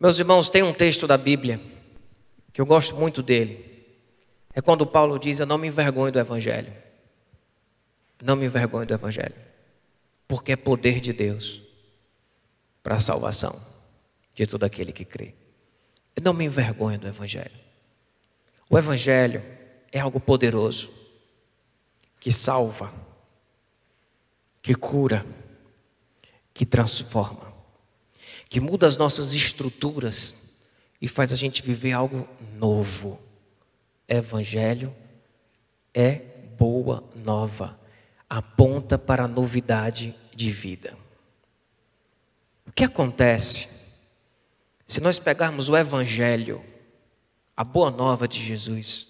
Meus irmãos, tem um texto da Bíblia que eu gosto muito dele. É quando Paulo diz: Eu não me envergonho do Evangelho. Não me envergonho do Evangelho. Porque é poder de Deus para a salvação de todo aquele que crê. Eu não me envergonho do Evangelho. O Evangelho é algo poderoso que salva, que cura, que transforma, que muda as nossas estruturas e faz a gente viver algo novo. Evangelho é boa nova, aponta para a novidade de vida. O que acontece se nós pegarmos o Evangelho, a boa nova de Jesus,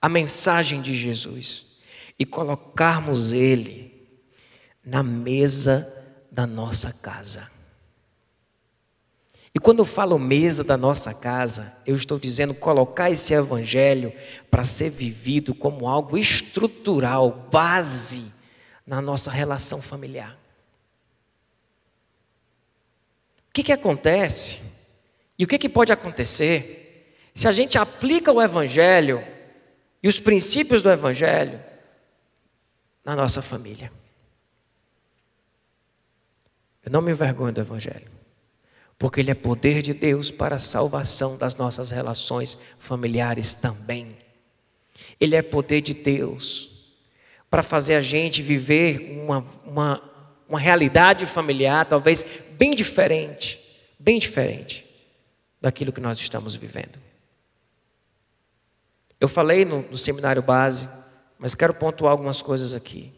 a mensagem de Jesus, e colocarmos ele na mesa da nossa casa? E quando eu falo mesa da nossa casa, eu estou dizendo colocar esse evangelho para ser vivido como algo estrutural, base na nossa relação familiar. O que, que acontece? E o que, que pode acontecer se a gente aplica o evangelho e os princípios do evangelho na nossa família? Eu não me envergonho do evangelho porque Ele é poder de Deus para a salvação das nossas relações familiares também. Ele é poder de Deus para fazer a gente viver uma, uma, uma realidade familiar talvez bem diferente, bem diferente daquilo que nós estamos vivendo. Eu falei no, no seminário base, mas quero pontuar algumas coisas aqui.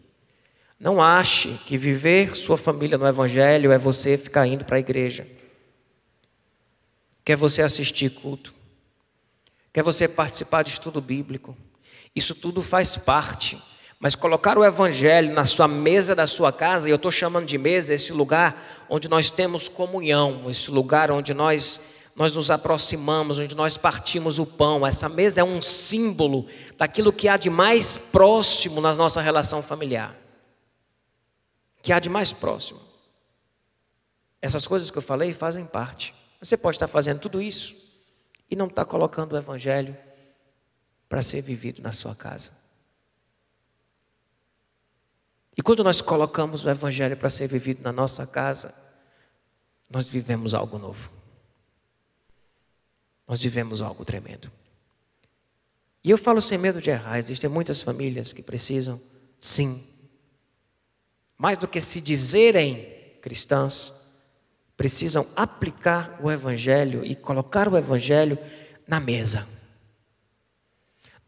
Não ache que viver sua família no Evangelho é você ficar indo para a igreja. Quer você assistir culto? Quer você participar de estudo bíblico? Isso tudo faz parte. Mas colocar o Evangelho na sua mesa da sua casa, e eu estou chamando de mesa esse lugar onde nós temos comunhão, esse lugar onde nós, nós nos aproximamos, onde nós partimos o pão. Essa mesa é um símbolo daquilo que há de mais próximo na nossa relação familiar. Que há de mais próximo. Essas coisas que eu falei fazem parte. Você pode estar fazendo tudo isso e não estar colocando o Evangelho para ser vivido na sua casa. E quando nós colocamos o Evangelho para ser vivido na nossa casa, nós vivemos algo novo. Nós vivemos algo tremendo. E eu falo sem medo de errar, existem muitas famílias que precisam, sim, mais do que se dizerem cristãs, precisam aplicar o Evangelho e colocar o Evangelho na mesa.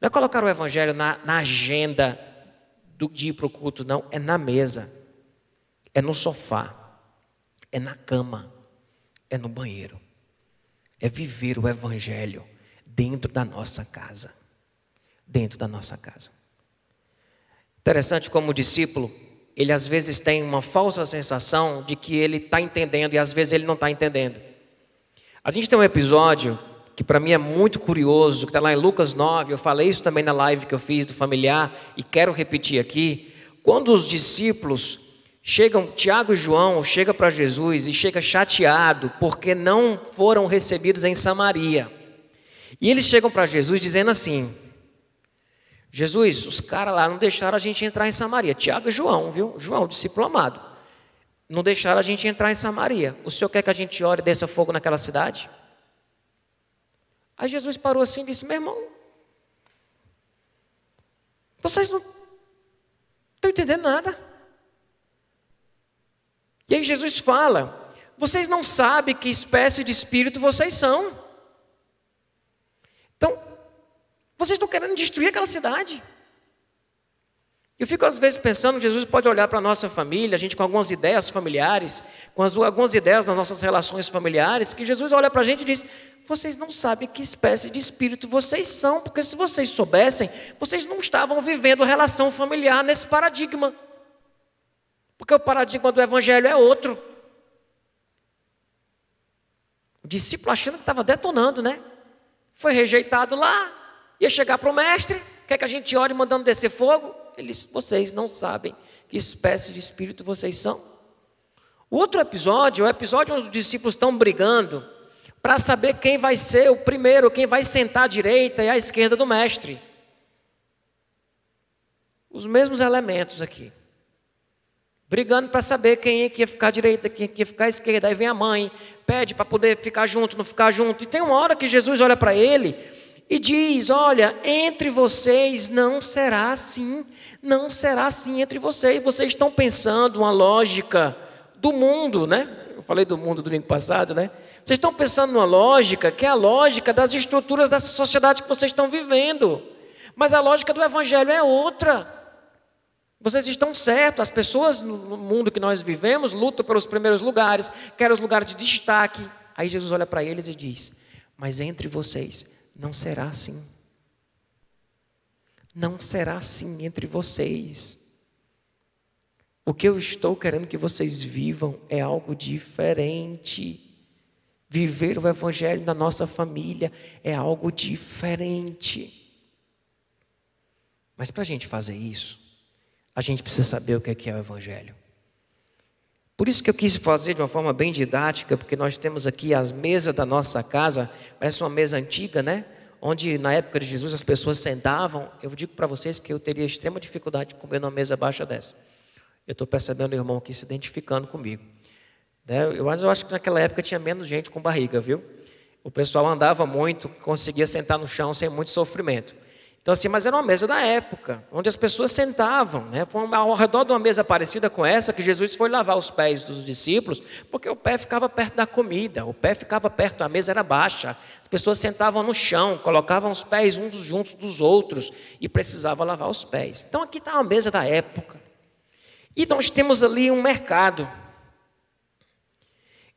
Não é colocar o Evangelho na, na agenda do, de ir para o culto, não, é na mesa, é no sofá, é na cama, é no banheiro, é viver o Evangelho dentro da nossa casa. Dentro da nossa casa. Interessante como o discípulo ele às vezes tem uma falsa sensação de que ele está entendendo e às vezes ele não está entendendo. A gente tem um episódio que para mim é muito curioso, que está lá em Lucas 9, eu falei isso também na live que eu fiz do familiar e quero repetir aqui. Quando os discípulos chegam, Tiago e João chega para Jesus e chega chateado porque não foram recebidos em Samaria. E eles chegam para Jesus dizendo assim: Jesus, os caras lá não deixaram a gente entrar em Samaria. Tiago e João, viu? João, discípulo amado. Não deixaram a gente entrar em Samaria. O senhor quer que a gente ore e desça fogo naquela cidade? Aí Jesus parou assim e disse: Meu irmão, vocês não estão entendendo nada. E aí Jesus fala: Vocês não sabem que espécie de espírito vocês são. Então, vocês estão querendo destruir aquela cidade. Eu fico às vezes pensando, Jesus pode olhar para a nossa família, a gente com algumas ideias familiares, com as, algumas ideias das nossas relações familiares, que Jesus olha para a gente e diz: vocês não sabem que espécie de espírito vocês são, porque se vocês soubessem, vocês não estavam vivendo relação familiar nesse paradigma. Porque o paradigma do Evangelho é outro. O discípulo achando que estava detonando, né? Foi rejeitado lá, Ia chegar para o mestre, quer que a gente ore mandando descer fogo? Eles, vocês não sabem que espécie de espírito vocês são. O outro episódio é o episódio onde os discípulos estão brigando para saber quem vai ser o primeiro, quem vai sentar à direita e à esquerda do mestre. Os mesmos elementos aqui. Brigando para saber quem é que ia ficar à direita, quem é que ia ficar à esquerda. Aí vem a mãe, pede para poder ficar junto, não ficar junto. E tem uma hora que Jesus olha para ele e diz: Olha, entre vocês não será assim, não será assim entre vocês. Vocês estão pensando uma lógica do mundo, né? Eu falei do mundo domingo passado, né? Vocês estão pensando numa lógica que é a lógica das estruturas da sociedade que vocês estão vivendo. Mas a lógica do Evangelho é outra. Vocês estão certos, as pessoas no mundo que nós vivemos lutam pelos primeiros lugares, querem os lugares de destaque. Aí Jesus olha para eles e diz: Mas entre vocês não será assim. Não será assim entre vocês. O que eu estou querendo que vocês vivam é algo diferente. Viver o Evangelho na nossa família é algo diferente. Mas para a gente fazer isso, a gente precisa saber o que é, é o Evangelho. Por isso que eu quis fazer de uma forma bem didática, porque nós temos aqui as mesas da nossa casa, parece uma mesa antiga, né? Onde na época de Jesus as pessoas sentavam. Eu digo para vocês que eu teria extrema dificuldade de comer numa mesa baixa dessa. Eu estou percebendo o irmão aqui se identificando comigo. Né? Eu, eu acho que naquela época tinha menos gente com barriga, viu? O pessoal andava muito, conseguia sentar no chão sem muito sofrimento. Então, assim, mas era uma mesa da época, onde as pessoas sentavam, né? Foi ao redor de uma mesa parecida com essa que Jesus foi lavar os pés dos discípulos, porque o pé ficava perto da comida, o pé ficava perto, a mesa era baixa, as pessoas sentavam no chão, colocavam os pés uns juntos dos outros e precisava lavar os pés. Então, aqui está uma mesa da época. E nós temos ali um mercado.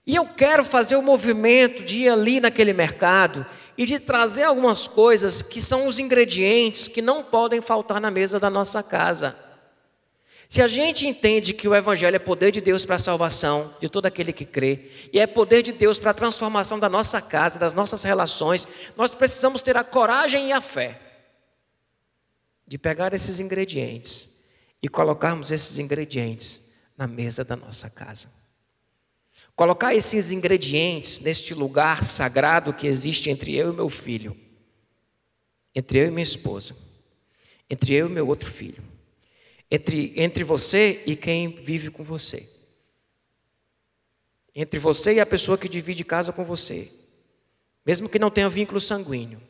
E eu quero fazer o movimento de ir ali naquele mercado e de trazer algumas coisas que são os ingredientes que não podem faltar na mesa da nossa casa. Se a gente entende que o Evangelho é poder de Deus para a salvação de todo aquele que crê, e é poder de Deus para a transformação da nossa casa, das nossas relações, nós precisamos ter a coragem e a fé de pegar esses ingredientes e colocarmos esses ingredientes na mesa da nossa casa. Colocar esses ingredientes neste lugar sagrado que existe entre eu e meu filho, entre eu e minha esposa, entre eu e meu outro filho, entre, entre você e quem vive com você, entre você e a pessoa que divide casa com você, mesmo que não tenha vínculo sanguíneo,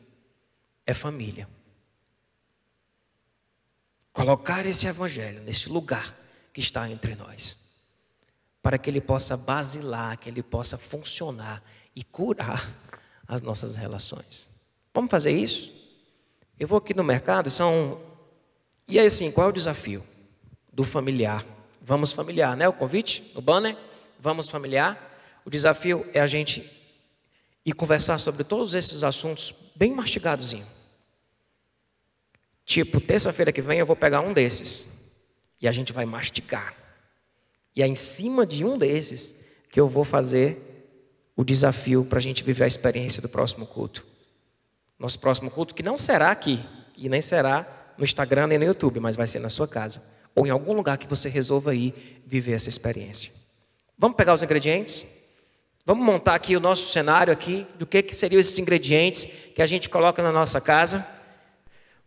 é família. Colocar esse evangelho nesse lugar que está entre nós para que ele possa basilar, que ele possa funcionar e curar as nossas relações. Vamos fazer isso? Eu vou aqui no mercado, são. E aí, assim, qual é o desafio do familiar? Vamos familiar, né? O convite no banner, vamos familiar. O desafio é a gente ir conversar sobre todos esses assuntos bem mastigadozinho. Tipo, terça-feira que vem eu vou pegar um desses e a gente vai mastigar. E é em cima de um desses que eu vou fazer o desafio para a gente viver a experiência do próximo culto. Nosso próximo culto, que não será aqui, e nem será no Instagram nem no YouTube, mas vai ser na sua casa. Ou em algum lugar que você resolva ir viver essa experiência. Vamos pegar os ingredientes? Vamos montar aqui o nosso cenário aqui, do que, que seriam esses ingredientes que a gente coloca na nossa casa.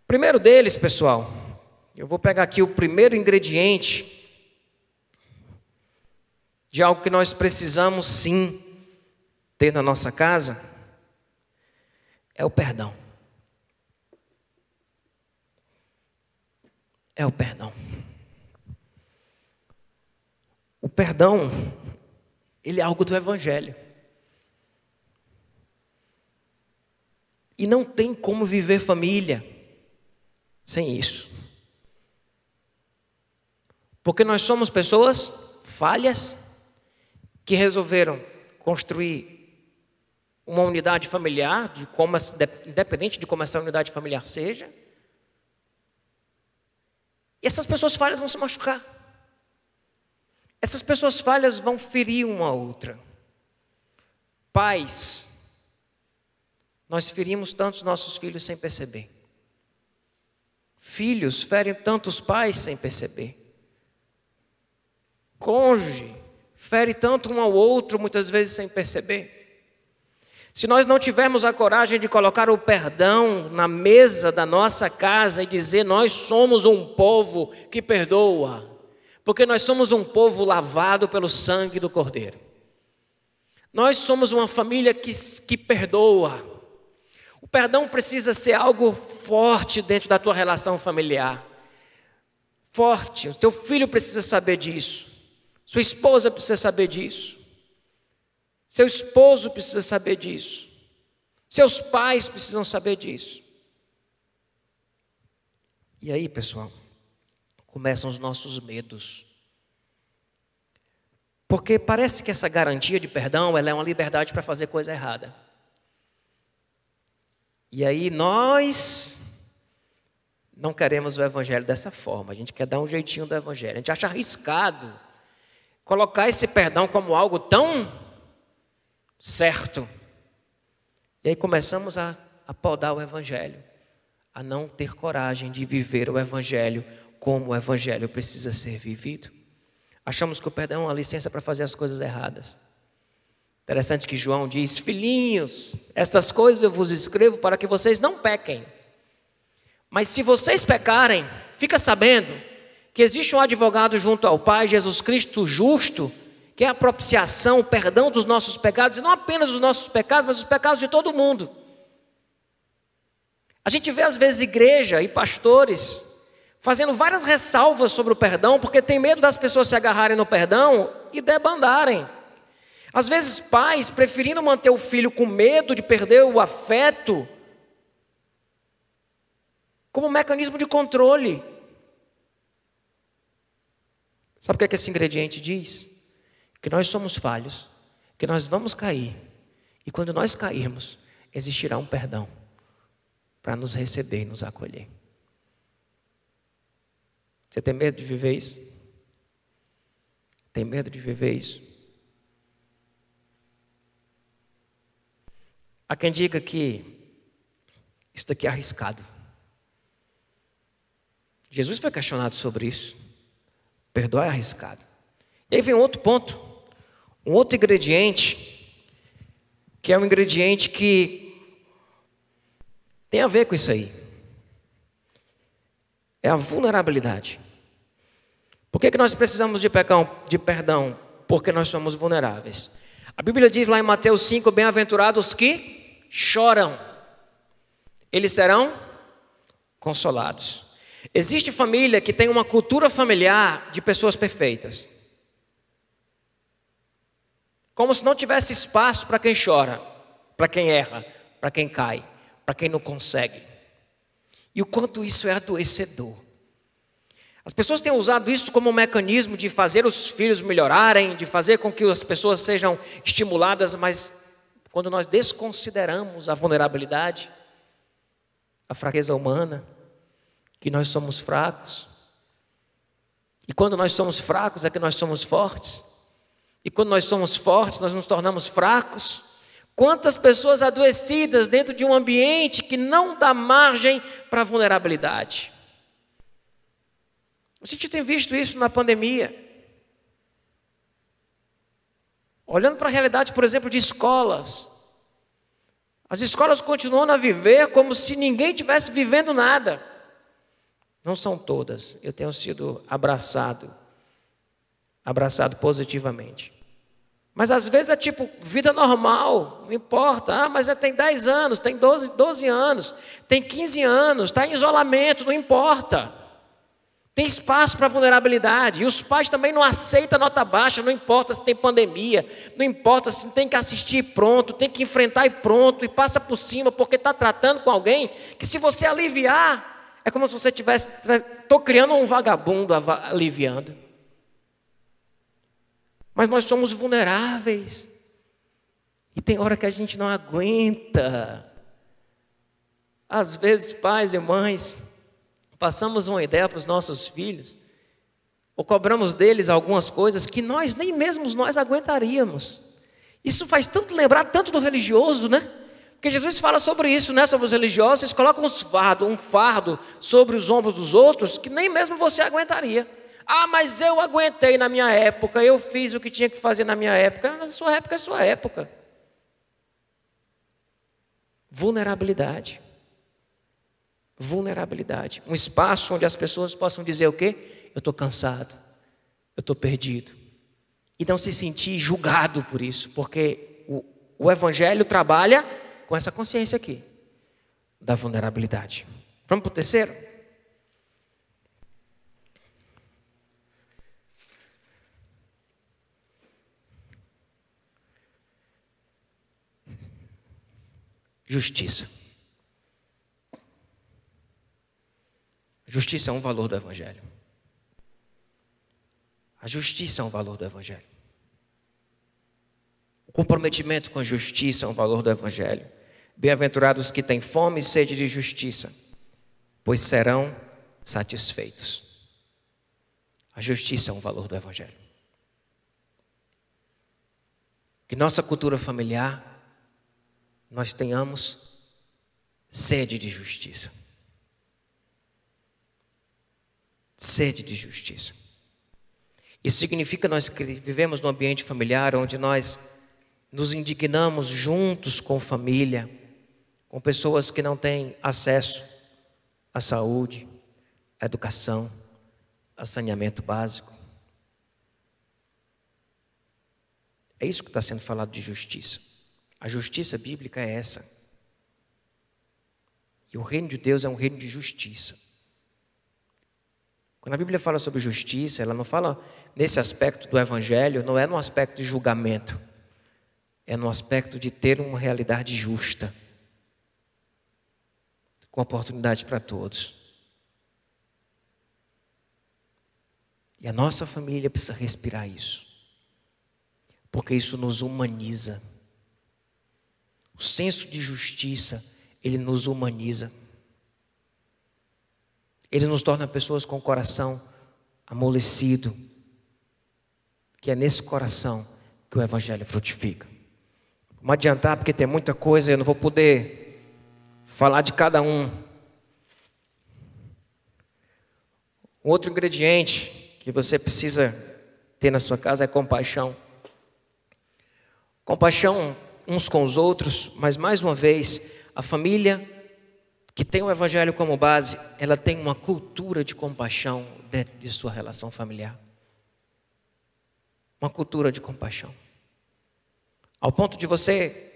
O primeiro deles, pessoal, eu vou pegar aqui o primeiro ingrediente de algo que nós precisamos sim ter na nossa casa, é o perdão. É o perdão. O perdão, ele é algo do Evangelho. E não tem como viver família sem isso. Porque nós somos pessoas falhas, que resolveram construir uma unidade familiar, de como, independente de como essa unidade familiar seja. E essas pessoas falhas vão se machucar. Essas pessoas falhas vão ferir uma a outra. Pais, nós ferimos tantos nossos filhos sem perceber. Filhos ferem tantos pais sem perceber. Cônjuge, fere tanto um ao outro, muitas vezes sem perceber. Se nós não tivermos a coragem de colocar o perdão na mesa da nossa casa e dizer nós somos um povo que perdoa, porque nós somos um povo lavado pelo sangue do Cordeiro. Nós somos uma família que, que perdoa. O perdão precisa ser algo forte dentro da tua relação familiar. Forte. O teu filho precisa saber disso. Sua esposa precisa saber disso. Seu esposo precisa saber disso. Seus pais precisam saber disso. E aí, pessoal, começam os nossos medos. Porque parece que essa garantia de perdão ela é uma liberdade para fazer coisa errada. E aí nós não queremos o evangelho dessa forma. A gente quer dar um jeitinho do evangelho. A gente acha arriscado colocar esse perdão como algo tão certo. E aí começamos a, a podar o evangelho, a não ter coragem de viver o evangelho como o evangelho precisa ser vivido. Achamos que o perdão é uma licença para fazer as coisas erradas. Interessante que João diz: Filhinhos, estas coisas eu vos escrevo para que vocês não pequem. Mas se vocês pecarem, fica sabendo que existe um advogado junto ao Pai, Jesus Cristo justo, que é a propiciação, o perdão dos nossos pecados, e não apenas os nossos pecados, mas os pecados de todo mundo. A gente vê às vezes igreja e pastores fazendo várias ressalvas sobre o perdão, porque tem medo das pessoas se agarrarem no perdão e debandarem. Às vezes, pais preferindo manter o filho com medo de perder o afeto, como um mecanismo de controle. Sabe o que, é que esse ingrediente diz? Que nós somos falhos, que nós vamos cair, e quando nós cairmos, existirá um perdão para nos receber e nos acolher. Você tem medo de viver isso? Tem medo de viver isso? Há quem diga que isso daqui é arriscado. Jesus foi questionado sobre isso. Perdoar é arriscado. E aí vem outro ponto, um outro ingrediente, que é um ingrediente que tem a ver com isso aí. É a vulnerabilidade. Por que, que nós precisamos de, pecão, de perdão? Porque nós somos vulneráveis. A Bíblia diz lá em Mateus 5: Bem-aventurados que choram, eles serão consolados. Existe família que tem uma cultura familiar de pessoas perfeitas. Como se não tivesse espaço para quem chora, para quem erra, para quem cai, para quem não consegue. E o quanto isso é adoecedor. As pessoas têm usado isso como um mecanismo de fazer os filhos melhorarem, de fazer com que as pessoas sejam estimuladas, mas quando nós desconsideramos a vulnerabilidade, a fraqueza humana, que nós somos fracos, e quando nós somos fracos é que nós somos fortes, e quando nós somos fortes nós nos tornamos fracos. Quantas pessoas adoecidas dentro de um ambiente que não dá margem para vulnerabilidade. A gente tem visto isso na pandemia. Olhando para a realidade, por exemplo, de escolas. As escolas continuam a viver como se ninguém tivesse vivendo nada. Não são todas. Eu tenho sido abraçado, abraçado positivamente. Mas às vezes é tipo vida normal, não importa. Ah, mas é, tem 10 anos, tem 12, 12 anos, tem 15 anos, está em isolamento, não importa. Tem espaço para vulnerabilidade. E os pais também não aceitam nota baixa, não importa se tem pandemia, não importa se tem que assistir pronto, tem que enfrentar e pronto, e passa por cima, porque está tratando com alguém que se você aliviar, é como se você tivesse. Estou criando um vagabundo aliviando. Mas nós somos vulneráveis. E tem hora que a gente não aguenta. Às vezes, pais e mães, passamos uma ideia para os nossos filhos, ou cobramos deles algumas coisas que nós nem mesmo nós aguentaríamos. Isso faz tanto lembrar tanto do religioso, né? Porque Jesus fala sobre isso, né? Sobre os religiosos, eles colocam um fardo, um fardo sobre os ombros dos outros que nem mesmo você aguentaria. Ah, mas eu aguentei na minha época, eu fiz o que tinha que fazer na minha época. Na sua época é sua época. Vulnerabilidade. Vulnerabilidade. Um espaço onde as pessoas possam dizer o quê? Eu estou cansado, eu estou perdido. E não se sentir julgado por isso, porque o, o Evangelho trabalha com essa consciência aqui, da vulnerabilidade. Vamos para o terceiro? Justiça. Justiça é um valor do Evangelho. A justiça é um valor do Evangelho. Comprometimento com a justiça é um valor do Evangelho. Bem-aventurados que têm fome e sede de justiça, pois serão satisfeitos. A justiça é um valor do Evangelho. Que nossa cultura familiar nós tenhamos sede de justiça. Sede de justiça. Isso significa nós vivemos num ambiente familiar onde nós nos indignamos juntos com família, com pessoas que não têm acesso à saúde, à educação, a saneamento básico. É isso que está sendo falado de justiça. A justiça bíblica é essa. E o reino de Deus é um reino de justiça. Quando a Bíblia fala sobre justiça, ela não fala nesse aspecto do evangelho, não é no aspecto de julgamento, é no aspecto de ter uma realidade justa, com oportunidade para todos. E a nossa família precisa respirar isso, porque isso nos humaniza. O senso de justiça, ele nos humaniza. Ele nos torna pessoas com o coração amolecido. Que é nesse coração que o Evangelho frutifica. Não adiantar, porque tem muita coisa, eu não vou poder falar de cada um. Um outro ingrediente que você precisa ter na sua casa é compaixão. Compaixão uns com os outros, mas mais uma vez, a família que tem o Evangelho como base, ela tem uma cultura de compaixão dentro de sua relação familiar. Uma cultura de compaixão. Ao ponto de você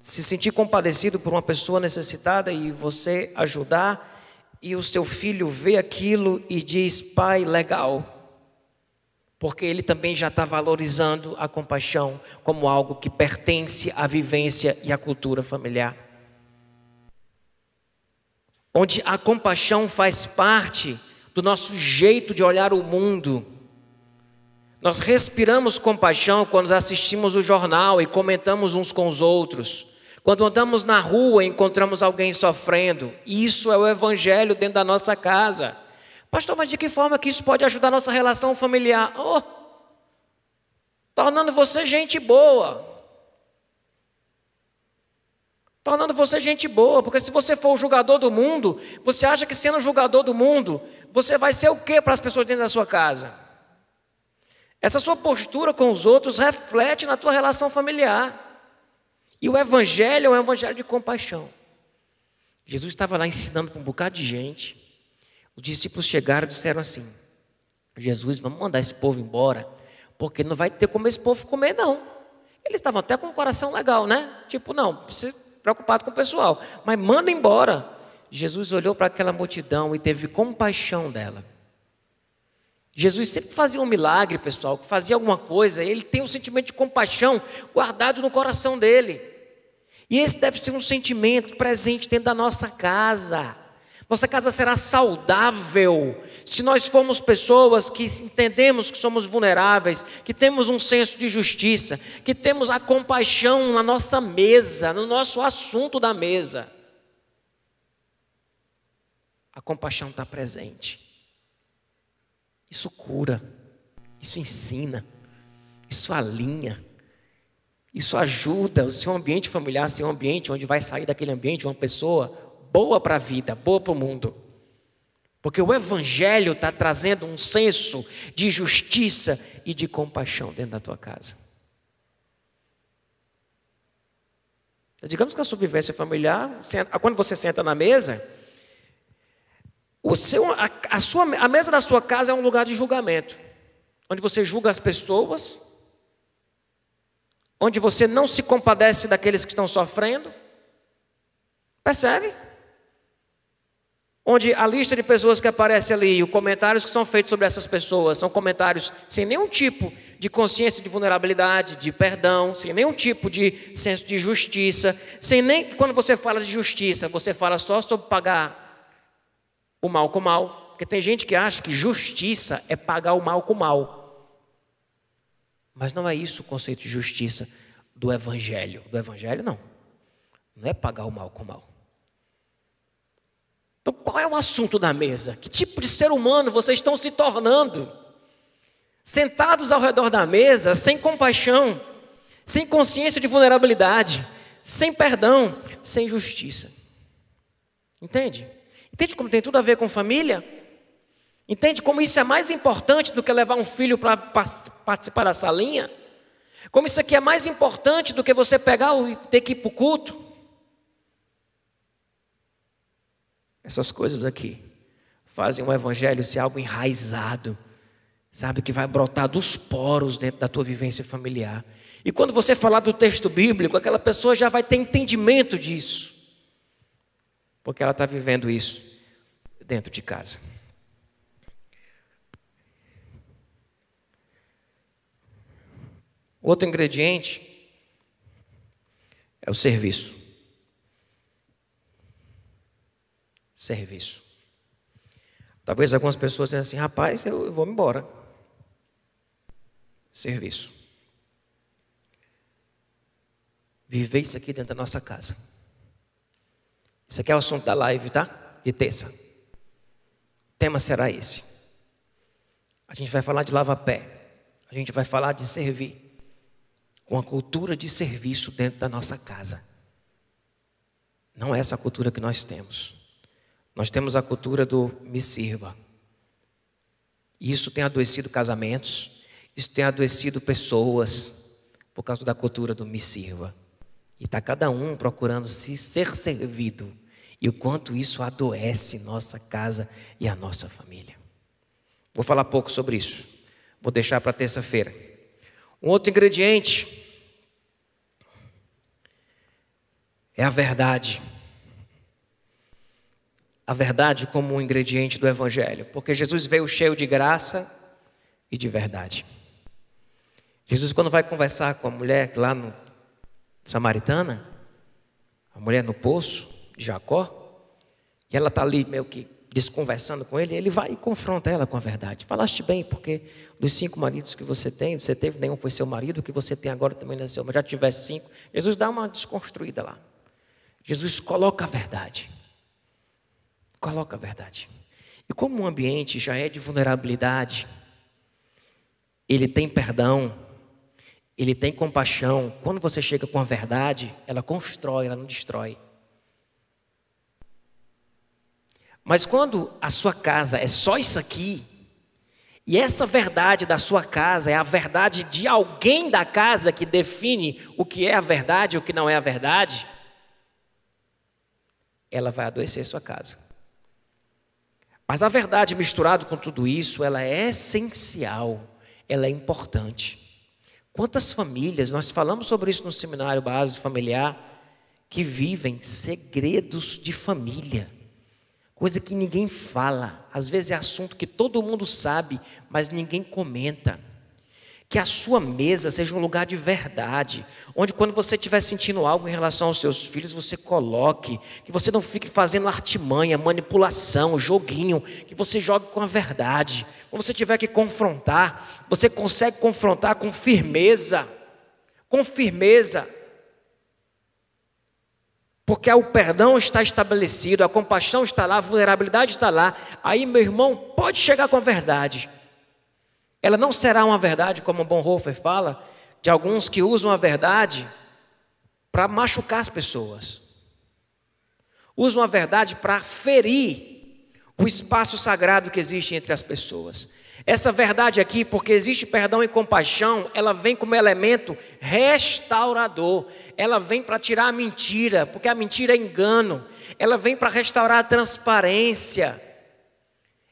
se sentir compadecido por uma pessoa necessitada e você ajudar, e o seu filho vê aquilo e diz: Pai, legal, porque ele também já está valorizando a compaixão como algo que pertence à vivência e à cultura familiar. Onde a compaixão faz parte do nosso jeito de olhar o mundo. Nós respiramos compaixão quando assistimos o jornal e comentamos uns com os outros. Quando andamos na rua e encontramos alguém sofrendo. Isso é o evangelho dentro da nossa casa. Pastor, mas de que forma que isso pode ajudar a nossa relação familiar? Oh, tornando você gente boa. Tornando você gente boa, porque se você for o julgador do mundo, você acha que sendo o julgador do mundo, você vai ser o que para as pessoas dentro da sua casa? Essa sua postura com os outros reflete na tua relação familiar. E o evangelho é um evangelho de compaixão. Jesus estava lá ensinando para um bocado de gente. Os discípulos chegaram e disseram assim: Jesus, vamos mandar esse povo embora, porque não vai ter como esse povo comer, não. Eles estavam até com o coração legal, né? Tipo, não, preocupado com o pessoal, mas manda embora. Jesus olhou para aquela multidão e teve compaixão dela. Jesus sempre fazia um milagre, pessoal, que fazia alguma coisa, ele tem um sentimento de compaixão guardado no coração dele. E esse deve ser um sentimento presente dentro da nossa casa. Nossa casa será saudável se nós formos pessoas que entendemos que somos vulneráveis, que temos um senso de justiça, que temos a compaixão na nossa mesa, no nosso assunto da mesa. A compaixão está presente. Isso cura, isso ensina, isso alinha, isso ajuda o seu ambiente familiar ser um ambiente onde vai sair daquele ambiente uma pessoa boa para a vida, boa para o mundo. Porque o Evangelho está trazendo um senso de justiça e de compaixão dentro da tua casa. Digamos que a sua vivência familiar, quando você senta na mesa, o seu, a, a, sua, a mesa da sua casa é um lugar de julgamento, onde você julga as pessoas, onde você não se compadece daqueles que estão sofrendo. Percebe? Onde a lista de pessoas que aparece ali, os comentários que são feitos sobre essas pessoas, são comentários sem nenhum tipo de consciência de vulnerabilidade, de perdão, sem nenhum tipo de senso de justiça, sem nem quando você fala de justiça, você fala só sobre pagar o mal com o mal, porque tem gente que acha que justiça é pagar o mal com o mal. Mas não é isso o conceito de justiça do evangelho. Do evangelho não. Não é pagar o mal com o mal. Então, qual é o assunto da mesa? Que tipo de ser humano vocês estão se tornando? Sentados ao redor da mesa, sem compaixão, sem consciência de vulnerabilidade, sem perdão, sem justiça. Entende? Entende como tem tudo a ver com família? Entende como isso é mais importante do que levar um filho para participar da salinha? Como isso aqui é mais importante do que você pegar e ter que ir para o culto? Essas coisas aqui fazem o evangelho ser algo enraizado, sabe, que vai brotar dos poros dentro da tua vivência familiar. E quando você falar do texto bíblico, aquela pessoa já vai ter entendimento disso, porque ela está vivendo isso dentro de casa. Outro ingrediente é o serviço. serviço. Talvez algumas pessoas tenham assim, rapaz, eu vou embora. Serviço. Viver isso aqui dentro da nossa casa. Isso aqui é o assunto da live, tá? De terça. O tema será esse. A gente vai falar de lava-pé. A gente vai falar de servir. Com a cultura de serviço dentro da nossa casa. Não é essa a cultura que nós temos. Nós temos a cultura do me sirva. E isso tem adoecido casamentos, isso tem adoecido pessoas, por causa da cultura do me sirva. E está cada um procurando se ser servido. E o quanto isso adoece nossa casa e a nossa família. Vou falar pouco sobre isso. Vou deixar para terça-feira. Um outro ingrediente é a verdade a verdade como um ingrediente do Evangelho, porque Jesus veio cheio de graça e de verdade. Jesus, quando vai conversar com a mulher lá no Samaritana, a mulher no poço de Jacó, e ela está ali meio que desconversando com ele, ele vai e confronta ela com a verdade. Falaste bem, porque dos cinco maridos que você tem, você teve, nenhum foi seu marido, o que você tem agora também não é seu, mas já tivesse cinco. Jesus dá uma desconstruída lá. Jesus coloca a verdade. Coloca a verdade. E como o ambiente já é de vulnerabilidade, ele tem perdão, ele tem compaixão. Quando você chega com a verdade, ela constrói, ela não destrói. Mas quando a sua casa é só isso aqui, e essa verdade da sua casa é a verdade de alguém da casa que define o que é a verdade e o que não é a verdade, ela vai adoecer sua casa. Mas a verdade misturada com tudo isso, ela é essencial, ela é importante. Quantas famílias, nós falamos sobre isso no seminário base familiar, que vivem segredos de família, coisa que ninguém fala, às vezes é assunto que todo mundo sabe, mas ninguém comenta. Que a sua mesa seja um lugar de verdade, onde quando você estiver sentindo algo em relação aos seus filhos, você coloque, que você não fique fazendo artimanha, manipulação, joguinho, que você jogue com a verdade. Quando você tiver que confrontar, você consegue confrontar com firmeza, com firmeza. Porque o perdão está estabelecido, a compaixão está lá, a vulnerabilidade está lá. Aí, meu irmão, pode chegar com a verdade. Ela não será uma verdade, como Bonhoeffer fala, de alguns que usam a verdade para machucar as pessoas. Usam a verdade para ferir o espaço sagrado que existe entre as pessoas. Essa verdade aqui, porque existe perdão e compaixão, ela vem como elemento restaurador. Ela vem para tirar a mentira, porque a mentira é engano. Ela vem para restaurar a transparência.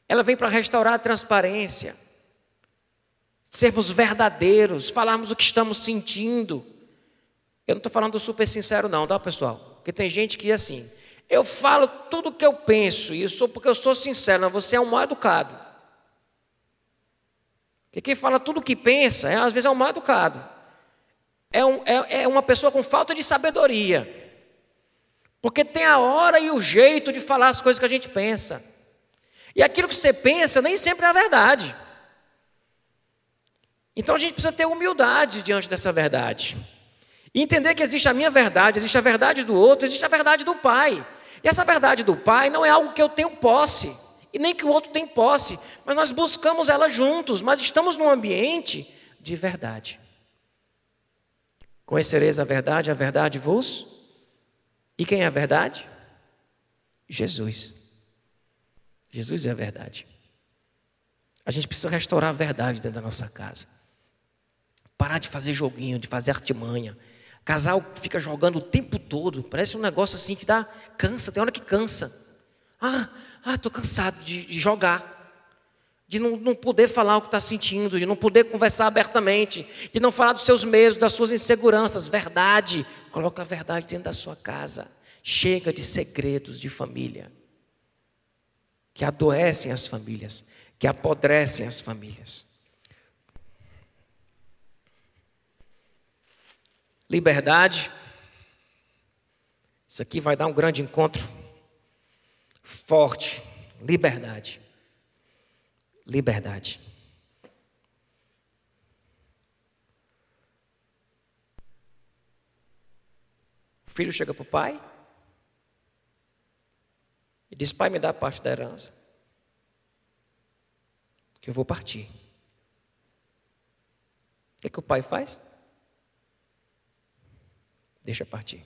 Ela vem para restaurar a transparência. Sermos verdadeiros, falarmos o que estamos sentindo. Eu não estou falando super sincero, não, tá, pessoal? Porque tem gente que, assim, eu falo tudo o que eu penso, e isso porque eu sou sincero, não, você é um mal educado. Porque quem fala tudo o que pensa, é, às vezes é um mal educado. É, um, é, é uma pessoa com falta de sabedoria. Porque tem a hora e o jeito de falar as coisas que a gente pensa. E aquilo que você pensa nem sempre é a verdade. Então a gente precisa ter humildade diante dessa verdade. E entender que existe a minha verdade, existe a verdade do outro, existe a verdade do Pai. E essa verdade do Pai não é algo que eu tenho posse, e nem que o outro tem posse, mas nós buscamos ela juntos, mas estamos num ambiente de verdade. Conhecereis a verdade, a verdade vos. E quem é a verdade? Jesus. Jesus é a verdade. A gente precisa restaurar a verdade dentro da nossa casa. Parar de fazer joguinho, de fazer artimanha. Casal fica jogando o tempo todo. Parece um negócio assim que dá cansa, tem hora que cansa. Ah, ah, cansado de, de, jogar. De não, não poder falar o que está sentindo, de não poder conversar abertamente, de não falar dos seus medos, das suas inseguranças. Verdade. Coloca a verdade dentro da sua casa. Chega de segredos de família que adoecem as famílias, que apodrecem as famílias. Liberdade. Isso aqui vai dar um grande encontro forte. Liberdade. Liberdade. O filho chega para o pai e diz: Pai, me dá parte da herança, que eu vou partir. O que, é que o pai faz? Deixa partir.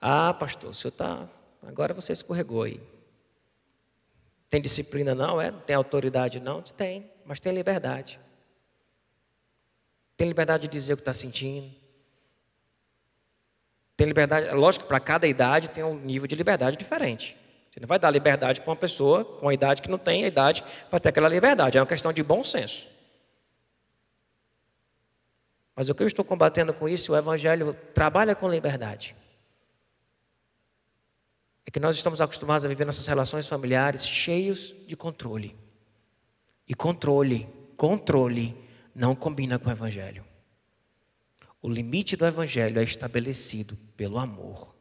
Ah, pastor, o senhor está. Agora você escorregou aí. Tem disciplina não, é? Tem autoridade não? Tem, mas tem liberdade. Tem liberdade de dizer o que está sentindo. Tem liberdade, é lógico que para cada idade tem um nível de liberdade diferente. Você não vai dar liberdade para uma pessoa com a idade que não tem a idade para ter aquela liberdade. É uma questão de bom senso. Mas o que eu estou combatendo com isso, o Evangelho trabalha com liberdade é que nós estamos acostumados a viver nossas relações familiares cheios de controle. E controle, controle, não combina com o Evangelho. O limite do Evangelho é estabelecido pelo amor.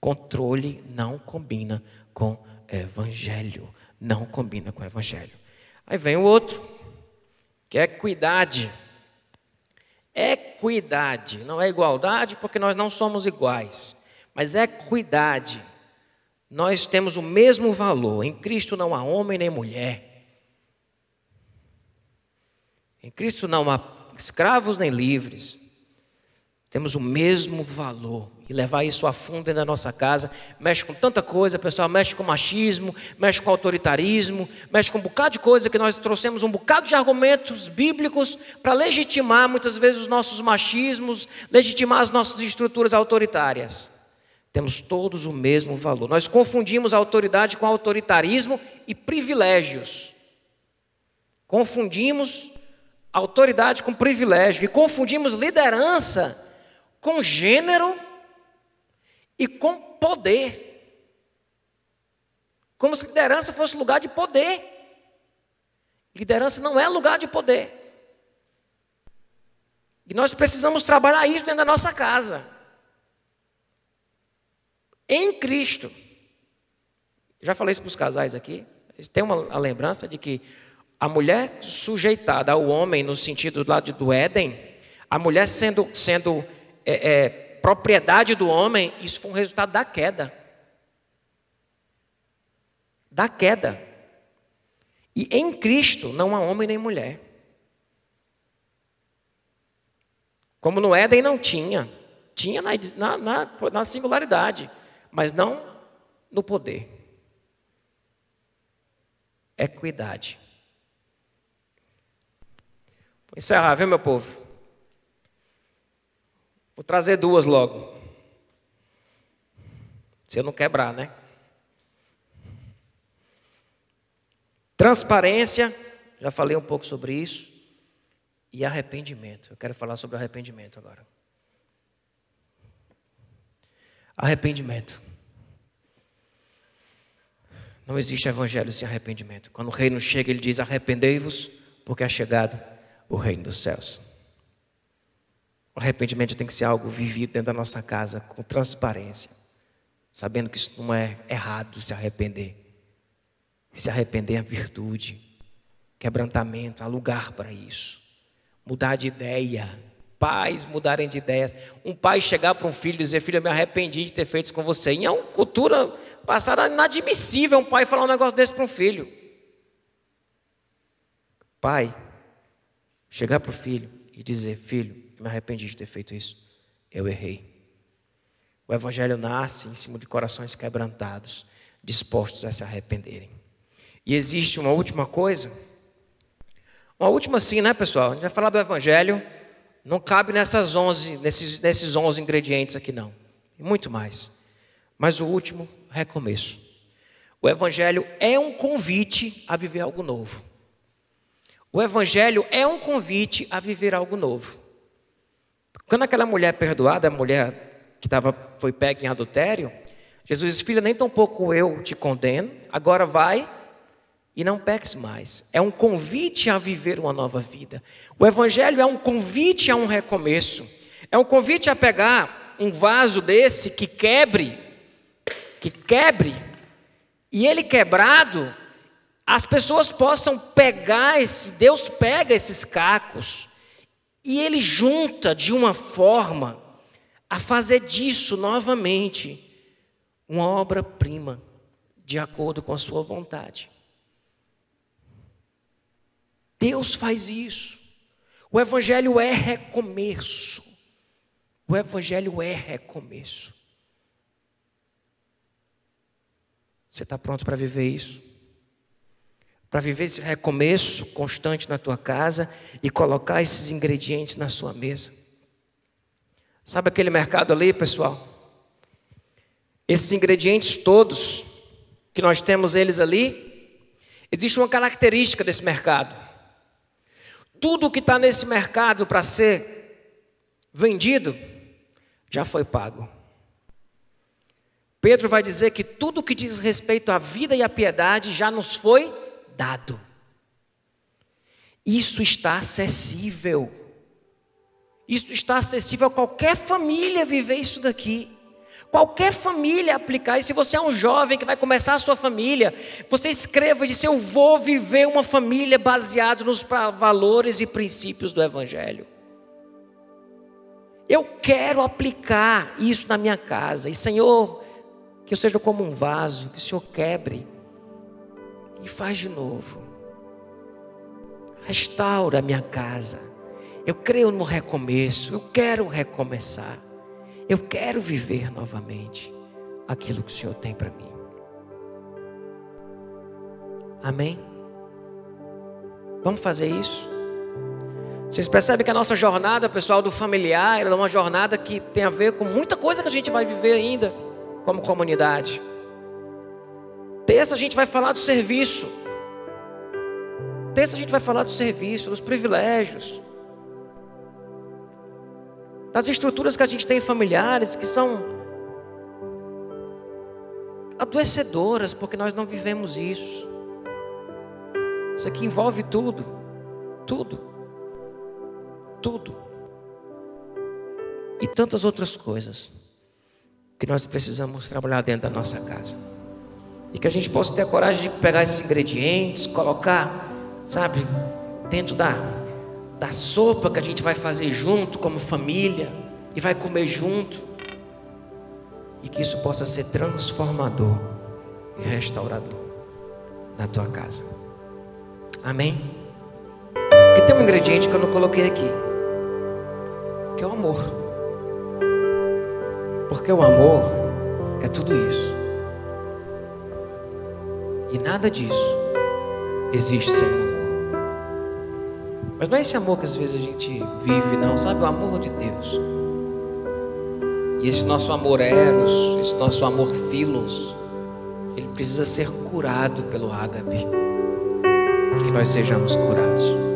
Controle não combina com Evangelho. Não combina com Evangelho. Aí vem o outro, que é equidade. Equidade, não é igualdade porque nós não somos iguais, mas equidade. Nós temos o mesmo valor. Em Cristo não há homem nem mulher. Em Cristo não há escravos nem livres. Temos o mesmo valor. E levar isso a fundo dentro da nossa casa. Mexe com tanta coisa, pessoal. Mexe com machismo, mexe com autoritarismo, mexe com um bocado de coisa que nós trouxemos um bocado de argumentos bíblicos para legitimar muitas vezes os nossos machismos, legitimar as nossas estruturas autoritárias. Temos todos o mesmo valor. Nós confundimos autoridade com autoritarismo e privilégios. Confundimos autoridade com privilégio e confundimos liderança com gênero e com poder. Como se liderança fosse lugar de poder. Liderança não é lugar de poder. E nós precisamos trabalhar isso dentro da nossa casa. Em Cristo. Já falei isso para os casais aqui. Eles têm uma a lembrança de que a mulher sujeitada ao homem no sentido do lado do Éden, a mulher sendo, sendo é, é, propriedade do homem, isso foi um resultado da queda. Da queda. E em Cristo não há homem nem mulher. Como no Éden não tinha. Tinha na, na, na singularidade, mas não no poder. Equidade. Vou encerrar, viu, meu povo? Vou trazer duas logo. Se eu não quebrar, né? Transparência, já falei um pouco sobre isso. E arrependimento. Eu quero falar sobre arrependimento agora. Arrependimento. Não existe evangelho sem arrependimento. Quando o reino chega, ele diz: arrependei-vos, porque é chegado o reino dos céus. Arrependimento tem que ser algo vivido dentro da nossa casa, com transparência, sabendo que isso não é errado se arrepender. Se arrepender é virtude, quebrantamento, há lugar para isso. Mudar de ideia, pais mudarem de ideias. Um pai chegar para um filho e dizer: Filho, eu me arrependi de ter feito isso com você. E é uma cultura passada inadmissível um pai falar um negócio desse para um filho. Pai, chegar para o filho e dizer: Filho, me arrependi de ter feito isso, eu errei. O Evangelho nasce em cima de corações quebrantados, dispostos a se arrependerem. E existe uma última coisa, uma última sim, né, pessoal? A gente vai falar do Evangelho, não cabe nessas 11, nesses, nesses 11 ingredientes aqui, não. E muito mais. Mas o último, recomeço. O Evangelho é um convite a viver algo novo. O Evangelho é um convite a viver algo novo. Quando aquela mulher perdoada, a mulher que tava, foi pega em adultério, Jesus disse: Filha, nem tão pouco eu te condeno, agora vai e não peques mais. É um convite a viver uma nova vida. O Evangelho é um convite a um recomeço. É um convite a pegar um vaso desse que quebre, que quebre, e ele quebrado, as pessoas possam pegar esse, Deus pega esses cacos e ele junta de uma forma a fazer disso novamente uma obra-prima, de acordo com a sua vontade. Deus faz isso. O Evangelho é recomeço. O Evangelho é recomeço. Você está pronto para viver isso? Para viver esse recomeço constante na tua casa e colocar esses ingredientes na sua mesa. Sabe aquele mercado ali, pessoal? Esses ingredientes todos que nós temos eles ali, existe uma característica desse mercado. Tudo que está nesse mercado para ser vendido já foi pago. Pedro vai dizer que tudo que diz respeito à vida e à piedade já nos foi dado. Isso está acessível. Isso está acessível a qualquer família viver isso daqui. Qualquer família aplicar. E se você é um jovem que vai começar a sua família, você escreva e diz: Eu vou viver uma família baseada nos valores e princípios do Evangelho. Eu quero aplicar isso na minha casa. E Senhor, que eu seja como um vaso, que o Senhor quebre e faz de novo. Restaura a minha casa. Eu creio no recomeço. Eu quero recomeçar. Eu quero viver novamente aquilo que o Senhor tem para mim. Amém? Vamos fazer isso? Vocês percebem que a nossa jornada, pessoal, do familiar, é uma jornada que tem a ver com muita coisa que a gente vai viver ainda como comunidade. Terça a gente vai falar do serviço. Terça a gente vai falar do serviço, dos privilégios. Das estruturas que a gente tem familiares que são adoecedoras, porque nós não vivemos isso. Isso aqui envolve tudo, tudo, tudo. E tantas outras coisas que nós precisamos trabalhar dentro da nossa casa. E que a gente possa ter a coragem de pegar esses ingredientes, colocar, sabe, dentro da, da sopa que a gente vai fazer junto, como família, e vai comer junto. E que isso possa ser transformador e restaurador na tua casa. Amém? Porque tem um ingrediente que eu não coloquei aqui, que é o amor. Porque o amor é tudo isso. E nada disso existe sem amor. Mas não é esse amor que às vezes a gente vive, não, sabe? O amor de Deus. E esse nosso amor eros, esse nosso amor filos, ele precisa ser curado pelo ágape. Que nós sejamos curados.